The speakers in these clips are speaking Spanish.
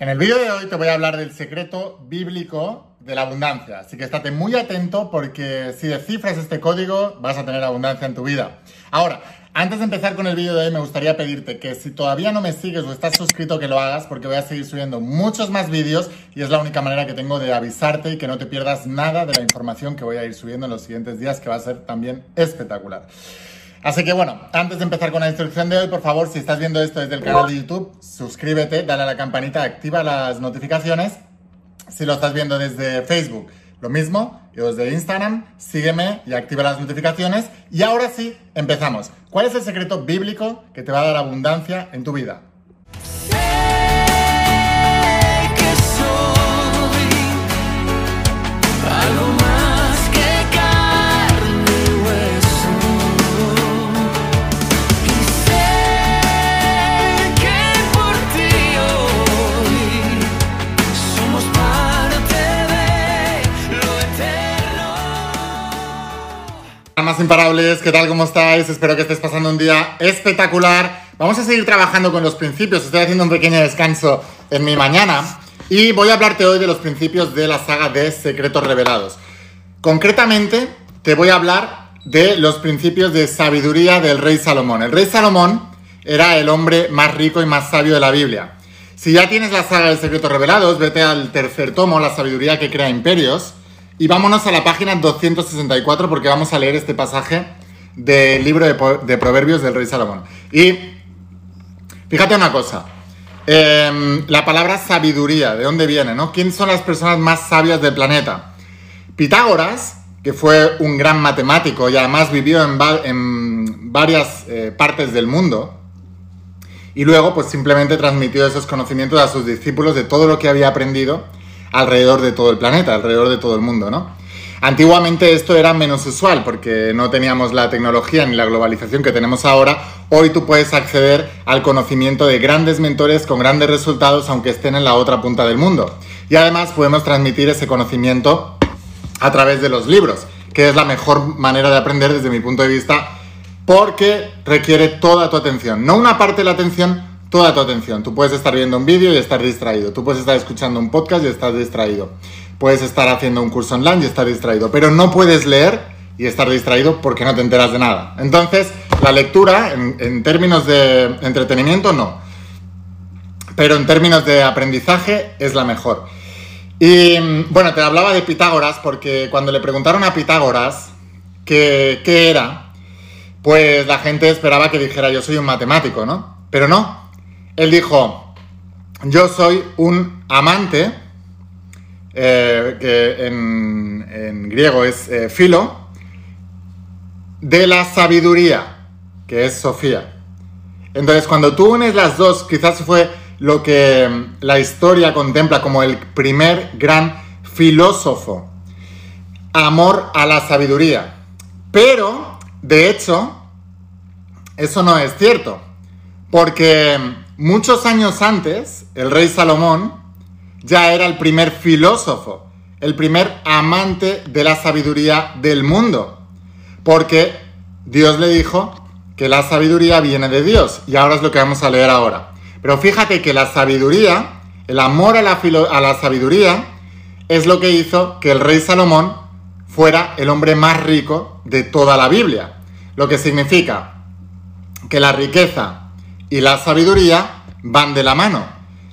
En el vídeo de hoy te voy a hablar del secreto bíblico de la abundancia, así que estate muy atento porque si descifras este código vas a tener abundancia en tu vida. Ahora, antes de empezar con el vídeo de hoy me gustaría pedirte que si todavía no me sigues o estás suscrito que lo hagas porque voy a seguir subiendo muchos más vídeos y es la única manera que tengo de avisarte y que no te pierdas nada de la información que voy a ir subiendo en los siguientes días que va a ser también espectacular. Así que bueno, antes de empezar con la instrucción de hoy, por favor, si estás viendo esto desde el canal de YouTube, suscríbete, dale a la campanita, activa las notificaciones. Si lo estás viendo desde Facebook, lo mismo. Y desde Instagram, sígueme y activa las notificaciones. Y ahora sí, empezamos. ¿Cuál es el secreto bíblico que te va a dar abundancia en tu vida? Imparables, ¿qué tal? ¿Cómo estáis? Espero que estés pasando un día espectacular. Vamos a seguir trabajando con los principios. Estoy haciendo un pequeño descanso en mi mañana y voy a hablarte hoy de los principios de la saga de Secretos Revelados. Concretamente, te voy a hablar de los principios de sabiduría del rey Salomón. El rey Salomón era el hombre más rico y más sabio de la Biblia. Si ya tienes la saga de Secretos Revelados, vete al tercer tomo, La sabiduría que crea imperios y vámonos a la página 264 porque vamos a leer este pasaje del libro de, Proverbios del rey Salomón. Y fíjate una cosa, em, la palabra sabiduría, ¿de dónde viene? No? ¿Quién son las personas más sabias del planeta? Pitágoras, que fue un gran matemático y además vivió en, varias eh, partes del mundo, y luego pues simplemente transmitió esos conocimientos a sus discípulos de todo lo que había aprendido alrededor de todo el planeta, alrededor de todo el mundo, ¿no? Antiguamente esto era menos usual porque no teníamos la tecnología ni la globalización que tenemos ahora. Hoy tú puedes acceder al conocimiento de grandes mentores con grandes resultados aunque estén en la otra punta del mundo. Y además podemos transmitir ese conocimiento a través de los libros, que es la mejor manera de aprender desde mi punto de vista porque requiere toda tu atención. No una parte de la atención, toda tu atención. Tú puedes estar viendo un vídeo y estar distraído. Tú puedes estar escuchando un podcast y estar distraído. Puedes estar haciendo un curso online y estar distraído. Pero no puedes leer y estar distraído porque no te enteras de nada. Entonces, la lectura, en, términos de entretenimiento, no. Pero en términos de aprendizaje, es la mejor. Y bueno, te hablaba de Pitágoras porque cuando le preguntaron a Pitágoras qué, qué era, pues la gente esperaba que dijera yo soy un matemático, ¿no? Pero no, él dijo, yo soy un amante, eh, que en, griego es eh, filo, de la sabiduría, que es Sofía. Entonces, cuando tú unes las dos, quizás fue lo que mm, la historia contempla como el primer gran filósofo. Amor a la sabiduría. Pero, de hecho, eso no es cierto. Porque mm, Muchos años antes, el rey Salomón ya era el primer filósofo, el primer amante de la sabiduría del mundo, porque Dios le dijo que la sabiduría viene de Dios, y ahora es lo que vamos a leer ahora. Pero fíjate que la sabiduría, el amor a la, sabiduría, es lo que hizo que el rey Salomón fuera el hombre más rico de toda la Biblia. Lo que significa que la riqueza y la sabiduría van de la mano.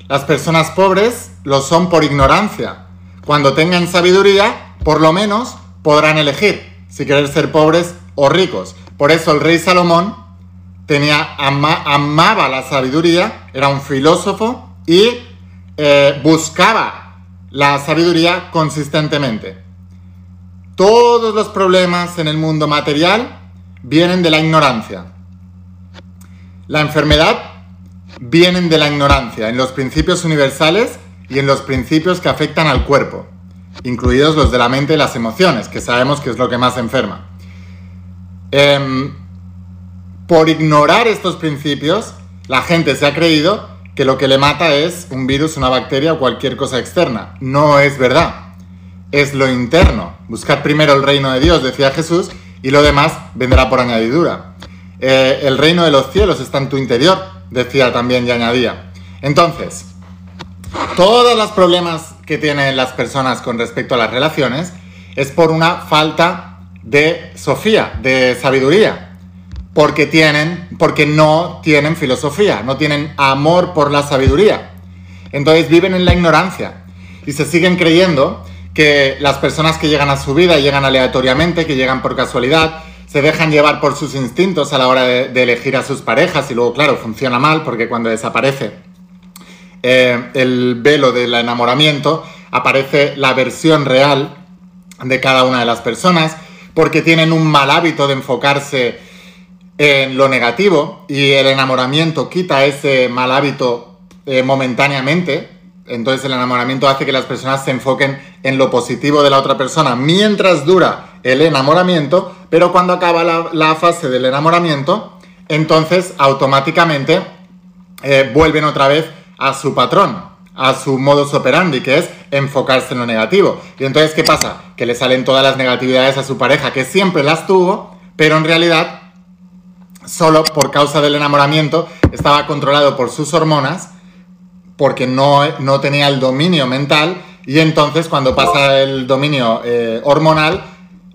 Las personas pobres lo son por ignorancia. Cuando tengan sabiduría, por lo menos podrán elegir si querer ser pobres o ricos. Por eso el rey Salomón tenía, amaba la sabiduría, era un filósofo y eh, buscaba la sabiduría consistentemente. Todos los problemas en el mundo material vienen de la ignorancia. La enfermedad vienen de la ignorancia en los principios universales y en los principios que afectan al cuerpo, incluidos los de la mente y las emociones, que sabemos que es lo que más enferma. Em, por ignorar estos principios, la gente se ha creído que lo que le mata es un virus, una bacteria o cualquier cosa externa. No es verdad. Es lo interno. Buscar primero el reino de Dios, decía Jesús, y lo demás vendrá por añadidura. Eh, el reino de los cielos está en tu interior, decía también y añadía. Entonces, todos los problemas que tienen las personas con respecto a las relaciones es por una falta de sofía, de sabiduría. Porque tienen, porque no tienen filosofía, no tienen amor por la sabiduría. Entonces viven en la ignorancia y se siguen creyendo que las personas que llegan a su vida llegan aleatoriamente, que llegan por casualidad, se dejan llevar por sus instintos a la hora de, elegir a sus parejas y luego, claro, funciona mal porque cuando desaparece eh, el velo del enamoramiento, aparece la versión real de cada una de las personas porque tienen un mal hábito de enfocarse en lo negativo y el enamoramiento quita ese mal hábito eh, momentáneamente. Entonces el enamoramiento hace que las personas se enfoquen en lo positivo de la otra persona mientras dura el enamoramiento, pero cuando acaba la, fase del enamoramiento, entonces automáticamente eh, vuelven otra vez a su patrón, a su modus operandi, que es enfocarse en lo negativo. Y entonces, ¿qué pasa? Que le salen todas las negatividades a su pareja, que siempre las tuvo, pero en realidad, solo por causa del enamoramiento, estaba controlado por sus hormonas, porque no, no tenía el dominio mental, y entonces cuando pasa el dominio eh, hormonal,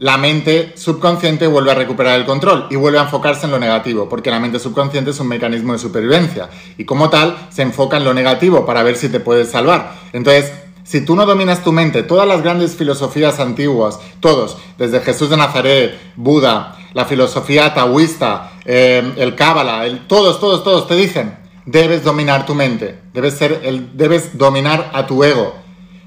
la mente subconsciente vuelve a recuperar el control y vuelve a enfocarse en lo negativo, porque la mente subconsciente es un mecanismo de supervivencia y como tal se enfoca en lo negativo para ver si te puedes salvar. Entonces, si tú no dominas tu mente, todas las grandes filosofías antiguas, todos, desde Jesús de Nazaret, Buda, la filosofía taoísta, eh, el Cábala, el, todos, todos, todos te dicen, debes dominar tu mente, debes, ser el, debes dominar a tu ego,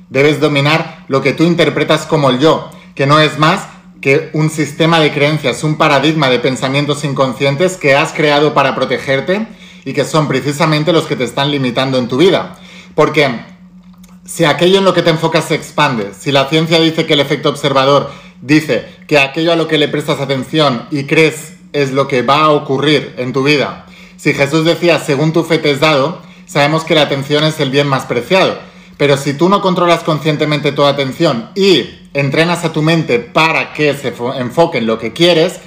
debes dominar lo que tú interpretas como el yo, que no es más que un sistema de creencias, un paradigma de pensamientos inconscientes que has creado para protegerte y que son precisamente los que te están limitando en tu vida. Porque si aquello en lo que te enfocas se expande, si la ciencia dice que el efecto observador dice que aquello a lo que le prestas atención y crees es lo que va a ocurrir en tu vida, si Jesús decía, según tu fe te es dado, sabemos que la atención es el bien más preciado. Pero si tú no controlas conscientemente tu atención y entrenas a tu mente para que se enfoque en lo que quieres,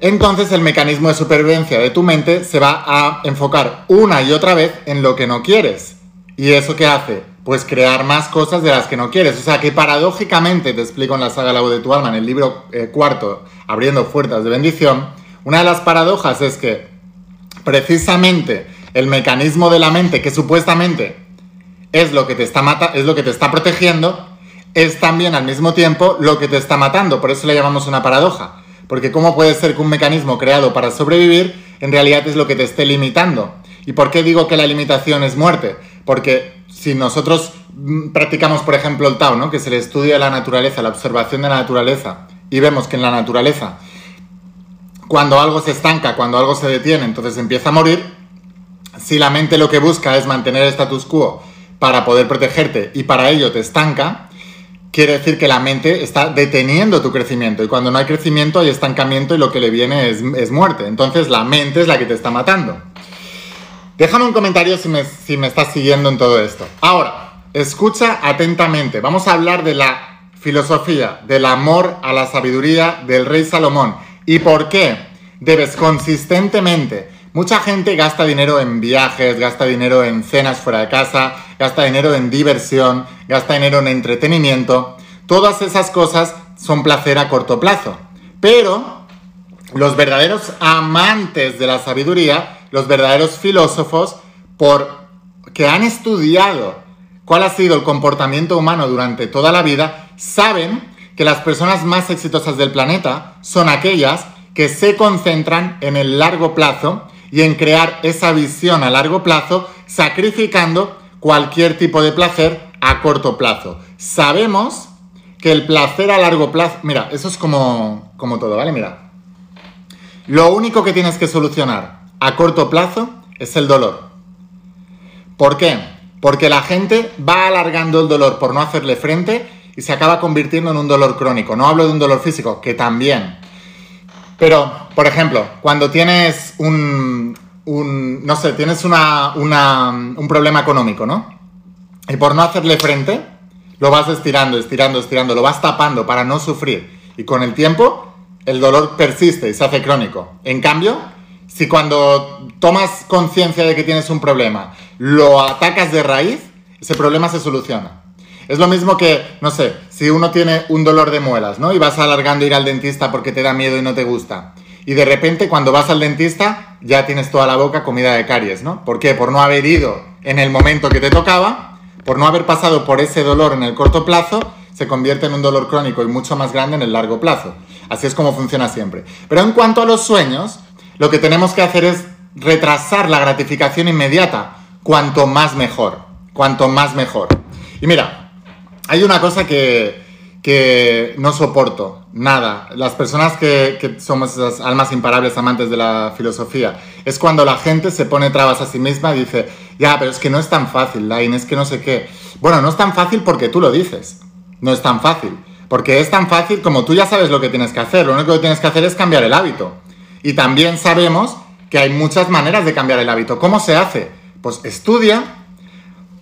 entonces el mecanismo de supervivencia de tu mente se va a enfocar una y otra vez en lo que no quieres. ¿Y eso qué hace? Pues crear más cosas de las que no quieres. O sea que paradójicamente, te explico en la saga La voz de tu alma, en el libro eh, cuarto, Abriendo Puertas de Bendición, una de las paradojas es que precisamente el mecanismo de la mente que supuestamente es lo que te está, mata es lo que te está protegiendo, es también al mismo tiempo lo que te está matando. Por eso le llamamos una paradoja. Porque ¿cómo puede ser que un mecanismo creado para sobrevivir en realidad es lo que te esté limitando? ¿Y por qué digo que la limitación es muerte? Porque si nosotros mm, practicamos, por ejemplo, el Tao, ¿no? que es el estudio de la naturaleza, la observación de la naturaleza, y vemos que en la naturaleza, cuando algo se estanca, cuando algo se detiene, entonces empieza a morir, si la mente lo que busca es mantener el status quo para poder protegerte y para ello te estanca, quiere decir que la mente está deteniendo tu crecimiento y cuando no hay crecimiento hay estancamiento y lo que le viene es, muerte. Entonces la mente es la que te está matando. Déjame un comentario si me, si me estás siguiendo en todo esto. Ahora, escucha atentamente. Vamos a hablar de la filosofía, del amor a la sabiduría del rey Salomón y por qué debes consistentemente Mucha gente gasta dinero en viajes, gasta dinero en cenas fuera de casa, gasta dinero en diversión, gasta dinero en entretenimiento. Todas esas cosas son placer a corto plazo. Pero los verdaderos amantes de la sabiduría, los verdaderos filósofos, por que han estudiado cuál ha sido el comportamiento humano durante toda la vida, saben que las personas más exitosas del planeta son aquellas que se concentran en el largo plazo y en crear esa visión a largo plazo, sacrificando cualquier tipo de placer a corto plazo. Sabemos que el placer a largo plazo, mira, eso es como, como todo, ¿vale? Mira, lo único que tienes que solucionar a corto plazo es el dolor. ¿Por qué? Porque la gente va alargando el dolor por no hacerle frente y se acaba convirtiendo en un dolor crónico. No hablo de un dolor físico, que también, pero, por ejemplo, cuando tienes un, no sé, tienes una, un problema económico, ¿no? Y por no hacerle frente, lo vas estirando, estirando, estirando, lo vas tapando para no sufrir. Y con el tiempo, el dolor persiste y se hace crónico. En cambio, si cuando tomas conciencia de que tienes un problema, lo atacas de raíz, ese problema se soluciona. Es lo mismo que, no sé, si uno tiene un dolor de muelas, ¿no? Y vas alargando ir al dentista porque te da miedo y no te gusta. Y de repente cuando vas al dentista ya tienes toda la boca comida de caries, ¿no? ¿Por qué? Por no haber ido en el momento que te tocaba, por no haber pasado por ese dolor en el corto plazo, se convierte en un dolor crónico y mucho más grande en el largo plazo. Así es como funciona siempre. Pero en cuanto a los sueños, lo que tenemos que hacer es retrasar la gratificación inmediata. Cuanto más mejor. Cuanto más mejor. Y mira, hay una cosa que, no soporto, nada. Las personas que, somos esas almas imparables amantes de la filosofía, es cuando la gente se pone trabas a sí misma y dice, ya, pero es que no es tan fácil, Line, es que no sé qué. Bueno, no es tan fácil porque tú lo dices. No es tan fácil. Porque es tan fácil como tú ya sabes lo que tienes que hacer. Lo único que tienes que hacer es cambiar el hábito. Y también sabemos que hay muchas maneras de cambiar el hábito. ¿Cómo se hace? Pues estudia.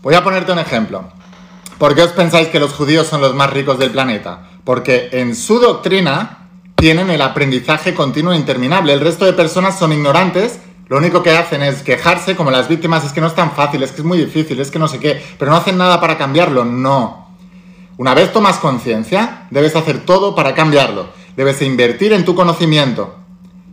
Voy a ponerte un ejemplo. ¿Por qué os pensáis que los judíos son los más ricos del planeta? Porque en su doctrina tienen el aprendizaje continuo e interminable. El resto de personas son ignorantes, lo único que hacen es quejarse como las víctimas, es que no es tan fácil, es que es muy difícil, es que no sé qué, pero no hacen nada para cambiarlo. No. Una vez tomas conciencia, debes hacer todo para cambiarlo. Debes invertir en tu conocimiento.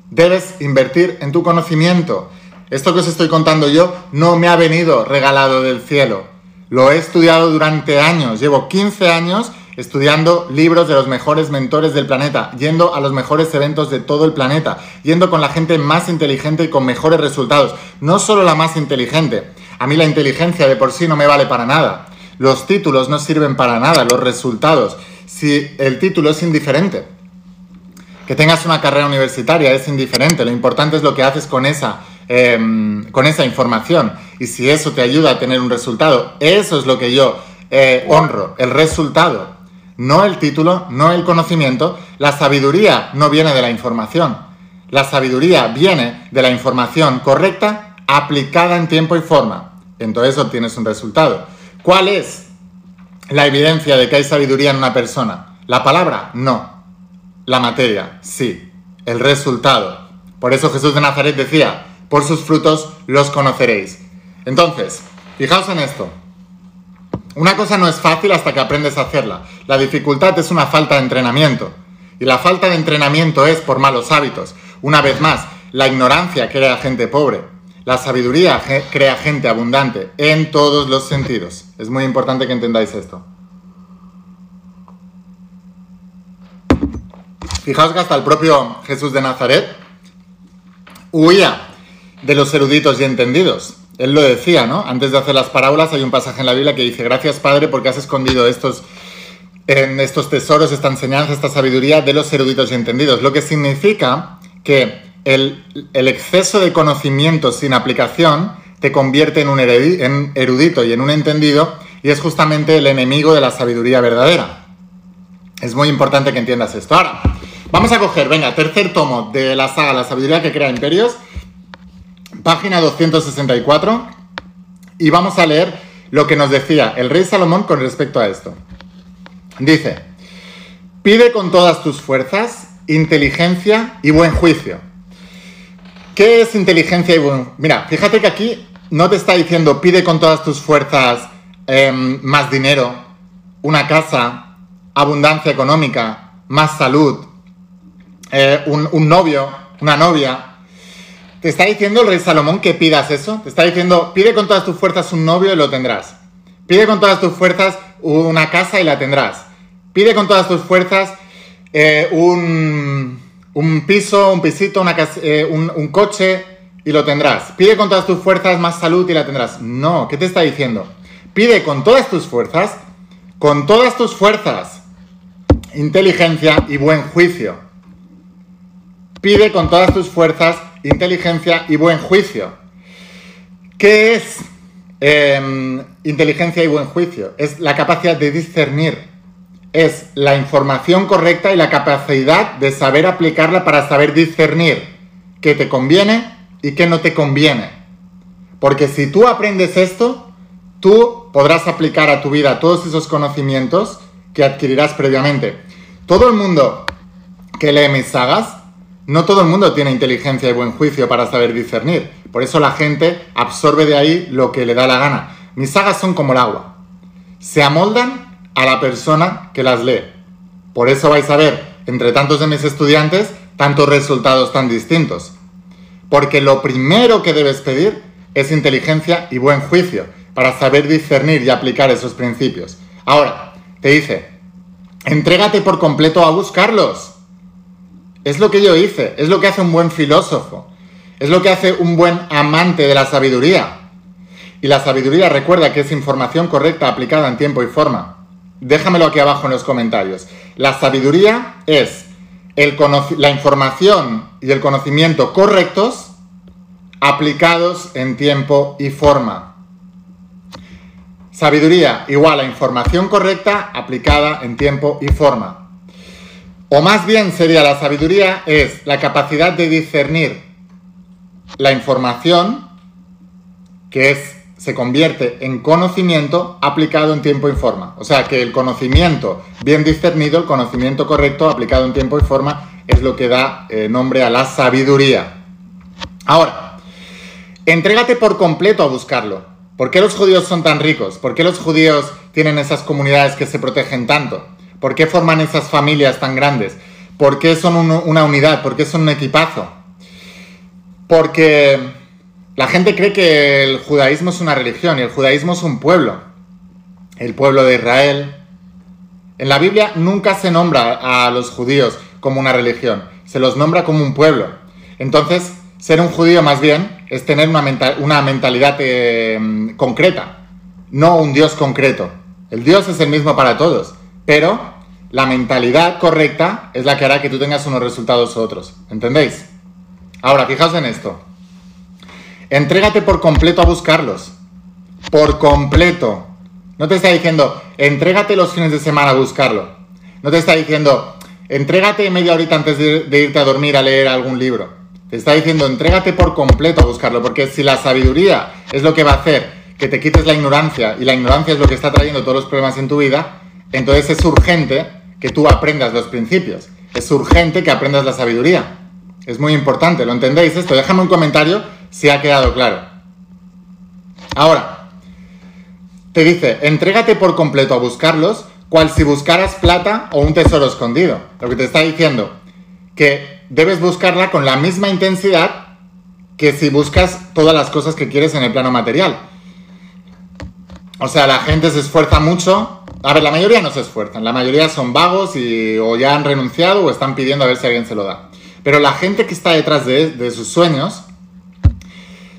Debes invertir en tu conocimiento. Esto que os estoy contando yo no me ha venido regalado del cielo. Lo he estudiado durante años, llevo 15 años estudiando libros de los mejores mentores del planeta, yendo a los mejores eventos de todo el planeta, yendo con la gente más inteligente y con mejores resultados. No solo la más inteligente, a mí la inteligencia de por sí no me vale para nada. Los títulos no sirven para nada, los resultados. Si el título es indiferente, que tengas una carrera universitaria es indiferente, lo importante es lo que haces con esa Em, con esa información. Y si eso te ayuda a tener un resultado, eso es lo que yo eh, honro, el resultado. No el título, no el conocimiento. La sabiduría no viene de la información. La sabiduría viene de la información correcta aplicada en tiempo y forma. Entonces obtienes un resultado. ¿Cuál es la evidencia de que hay sabiduría en una persona? ¿La palabra? No. La materia, sí. El resultado. Por eso Jesús de Nazaret decía, por sus frutos los conoceréis. Entonces, fijaos en esto. Una cosa no es fácil hasta que aprendes a hacerla. La dificultad es una falta de entrenamiento. Y la falta de entrenamiento es por malos hábitos. Una vez más, la ignorancia crea gente pobre. La sabiduría crea gente abundante en todos los sentidos. Es muy importante que entendáis esto. Fijaos que hasta el propio Jesús de Nazaret huía de los eruditos y entendidos. Él lo decía, ¿no? Antes de hacer las parábolas hay un pasaje en la Biblia que dice, gracias Padre porque has escondido estos, en estos tesoros, esta enseñanza, esta sabiduría de los eruditos y entendidos. Lo que significa que el, exceso de conocimiento sin aplicación te convierte en un erudito y en un entendido y es justamente el enemigo de la sabiduría verdadera. Es muy importante que entiendas esto. Ahora, vamos a coger, venga, tercer tomo de la saga La sabiduría que crea imperios página 264, y vamos a leer lo que nos decía el rey Salomón con respecto a esto. Dice, pide con todas tus fuerzas inteligencia y buen juicio. ¿Qué es inteligencia y buen Mira, fíjate que aquí no te está diciendo pide con todas tus fuerzas em, más dinero, una casa, abundancia económica, más salud, eh, un novio, una novia, te está diciendo el rey Salomón que pidas eso. Te está diciendo, pide con todas tus fuerzas un novio y lo tendrás. Pide con todas tus fuerzas una casa y la tendrás. Pide con todas tus fuerzas eh, un, piso, un pisito, una eh, un, un coche y lo tendrás. Pide con todas tus fuerzas más salud y la tendrás. No, ¿qué te está diciendo? Pide con todas tus fuerzas, con todas tus fuerzas, inteligencia y buen juicio. Pide con todas tus fuerzas inteligencia y buen juicio. ¿Qué es em, inteligencia y buen juicio? Es la capacidad de discernir, es la información correcta y la capacidad de saber aplicarla para saber discernir qué te conviene y qué no te conviene. Porque si tú aprendes esto, tú podrás aplicar a tu vida todos esos conocimientos que adquirirás previamente. Todo el mundo que lee mis sagas no todo el mundo tiene inteligencia y buen juicio para saber discernir. Por eso la gente absorbe de ahí lo que le da la gana. Mis sagas son como el agua. se amoldan a la persona que las lee. Por eso vais a ver, entre tantos de mis estudiantes, tantos resultados tan distintos. Porque lo primero que debes pedir es inteligencia y buen juicio para saber discernir y aplicar esos principios. Ahora, te dice, entrégate por completo a buscarlos. Es lo que yo hice, es lo que hace un buen filósofo, es lo que hace un buen amante de la sabiduría. Y la sabiduría recuerda que es información correcta aplicada en tiempo y forma. Déjamelo aquí abajo en los comentarios. La sabiduría es la información y el conocimiento correctos aplicados en tiempo y forma. Sabiduría igual a información correcta aplicada en tiempo y forma. O más bien sería la sabiduría es la capacidad de discernir la información que es se convierte en conocimiento aplicado en tiempo y forma. O sea que el conocimiento bien discernido, el conocimiento correcto aplicado en tiempo y forma es lo que da eh, nombre a la sabiduría. Ahora, entrégate por completo a buscarlo. ¿Por qué los judíos son tan ricos? ¿Por qué los judíos tienen esas comunidades que se protegen tanto? ¿Por qué forman esas familias tan grandes? ¿Por qué son una unidad? ¿Por qué son un equipazo? Porque la gente cree que el judaísmo es una religión y el judaísmo es un pueblo, el pueblo de Israel. En la Biblia nunca se nombra a los judíos como una religión, se los nombra como un pueblo. Entonces, ser un judío más bien es tener una, mentalidad eh, concreta, no un Dios concreto. El Dios es el mismo para todos, pero la mentalidad correcta es la que hará que tú tengas unos resultados u otros. ¿Entendéis? Ahora, fijaos en esto. Entrégate por completo a buscarlos. Por completo. No te está diciendo, entrégate los fines de semana a buscarlo. No te está diciendo, entrégate media horita antes de, irte a dormir a leer algún libro. Te está diciendo, entrégate por completo a buscarlo, porque si la sabiduría es lo que va a hacer que te quites la ignorancia, y la ignorancia es lo que está trayendo todos los problemas en tu vida, entonces es urgente que tú aprendas los principios. Es urgente que aprendas la sabiduría. Es muy importante, ¿lo entendéis esto? Déjame un comentario si ha quedado claro. Ahora, te dice, entrégate por completo a buscarlos, cual si buscaras plata o un tesoro escondido. Lo que te está diciendo, que debes buscarla con la misma intensidad que si buscas todas las cosas que quieres en el plano material. O sea, la gente se esfuerza mucho. A ver, la mayoría no se esfuerzan, la mayoría son vagos y o ya han renunciado o están pidiendo a ver si alguien se lo da. Pero la gente que está detrás de, sus sueños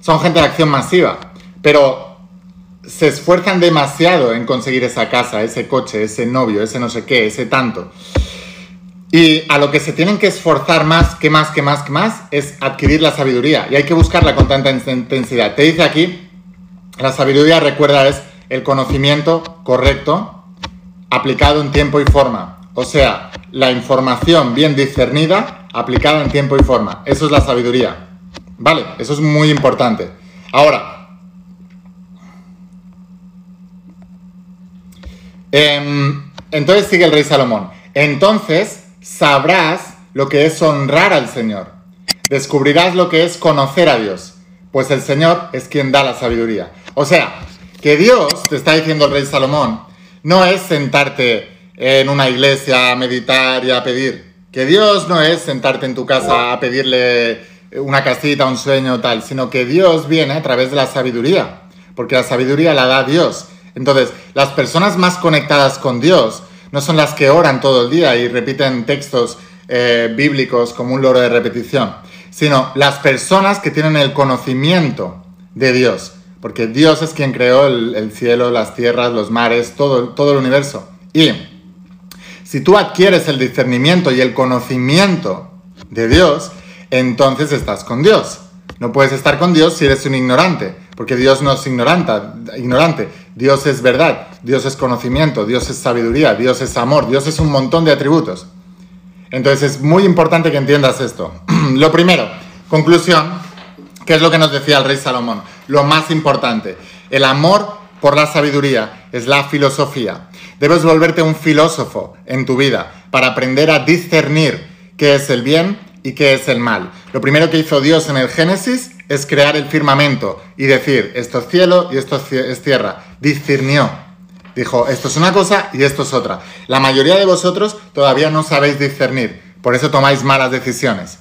son gente de acción masiva, pero se esfuerzan demasiado en conseguir esa casa, ese coche, ese novio, ese no sé qué, ese tanto. Y a lo que se tienen que esforzar más, que más, que más, que más, es adquirir la sabiduría. Y hay que buscarla con tanta intensidad. Te dice aquí, la sabiduría, recuerda, es el conocimiento correcto aplicado en tiempo y forma. O sea, la información bien discernida aplicada en tiempo y forma. Eso es la sabiduría. Vale, eso es muy importante. Ahora, em, entonces sigue el rey Salomón. Entonces sabrás lo que es honrar al Señor. Descubrirás lo que es conocer a Dios, pues el Señor es quien da la sabiduría. O sea, que Dios, te está diciendo el rey Salomón, no es sentarte en una iglesia a meditar y a pedir. Que Dios no es sentarte en tu casa a pedirle una casita, un sueño, tal, sino que Dios viene a través de la sabiduría, porque la sabiduría la da Dios. Entonces, las personas más conectadas con Dios no son las que oran todo el día y repiten textos eh, bíblicos como un loro de repetición, sino las personas que tienen el conocimiento de Dios, porque Dios es quien creó el, el cielo, las tierras, los mares, todo, el universo. Y si tú adquieres el discernimiento y el conocimiento de Dios, entonces estás con Dios. No puedes estar con Dios si eres un ignorante, porque Dios no es ignorante. Dios es verdad, Dios es conocimiento, Dios es sabiduría, Dios es amor, Dios es un montón de atributos. Entonces es muy importante que entiendas esto. lo primero, conclusión, ¿qué es lo que nos decía el rey Salomón? Lo más importante, el amor por la sabiduría es la filosofía. Debes volverte un filósofo en tu vida para aprender a discernir qué es el bien y qué es el mal. Lo primero que hizo Dios en el Génesis es crear el firmamento y decir, esto es cielo y esto es tierra. Discernió. Dijo, esto es una cosa y esto es otra. La mayoría de vosotros todavía no sabéis discernir, por eso tomáis malas decisiones.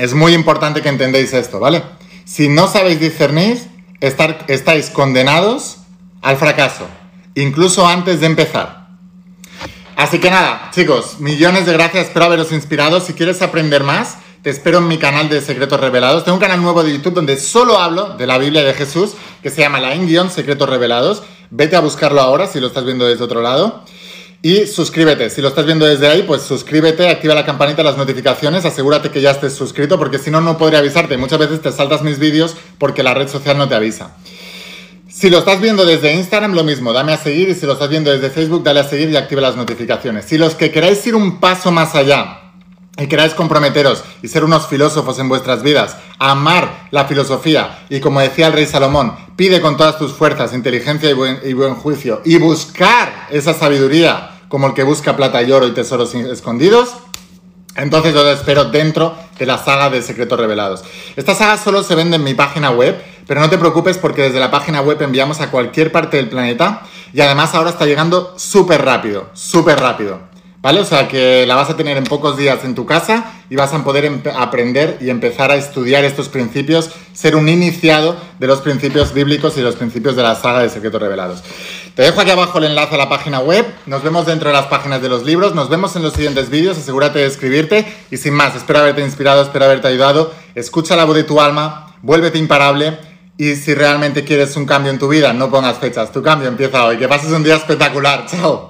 Es muy importante que entendéis esto, ¿vale? Si no sabéis discernir, estáis condenados al fracaso, incluso antes de empezar. Así que nada, chicos, millones de gracias, espero haberos inspirado. Si quieres aprender más, te espero en mi canal de Secretos Revelados. Tengo un canal nuevo de YouTube donde solo hablo de la Biblia de Jesús, que se llama La guion Secretos Revelados. Vete a buscarlo ahora si lo estás viendo desde otro lado. Y suscríbete. Si lo estás viendo desde ahí, pues suscríbete, activa la campanita las notificaciones, asegúrate que ya estés suscrito, porque si no, no podré avisarte. Muchas veces te saltas mis vídeos porque la red social no te avisa. Si lo estás viendo desde Instagram, lo mismo, dame a seguir y si lo estás viendo desde Facebook, dale a seguir y activa las notificaciones. Si los que queráis ir un paso más allá y queráis comprometeros y ser unos filósofos en vuestras vidas, amar la filosofía y como decía el rey Salomón, pide con todas tus fuerzas inteligencia y buen, juicio y buscar esa sabiduría como el que busca plata y oro y tesoros escondidos, entonces lo espero dentro de la saga de Secretos Revelados. Esta saga solo se vende en mi página web, pero no te preocupes porque desde la página web enviamos a cualquier parte del planeta y además ahora está llegando súper rápido, súper rápido. ¿Vale? O sea que la vas a tener en pocos días en tu casa y vas a poder aprender y empezar a estudiar estos principios, ser un iniciado de los principios bíblicos y los principios de la saga de Secretos Revelados. Te dejo aquí abajo el enlace a la página web, nos vemos dentro de las páginas de los libros, nos vemos en los siguientes vídeos, asegúrate de escribirte. Y sin más, espero haberte inspirado, espero haberte ayudado, escucha la voz de tu alma, vuélvete imparable. Y si realmente quieres un cambio en tu vida, no pongas fechas, tu cambio empieza hoy, que pases un día espectacular, chao.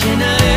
can I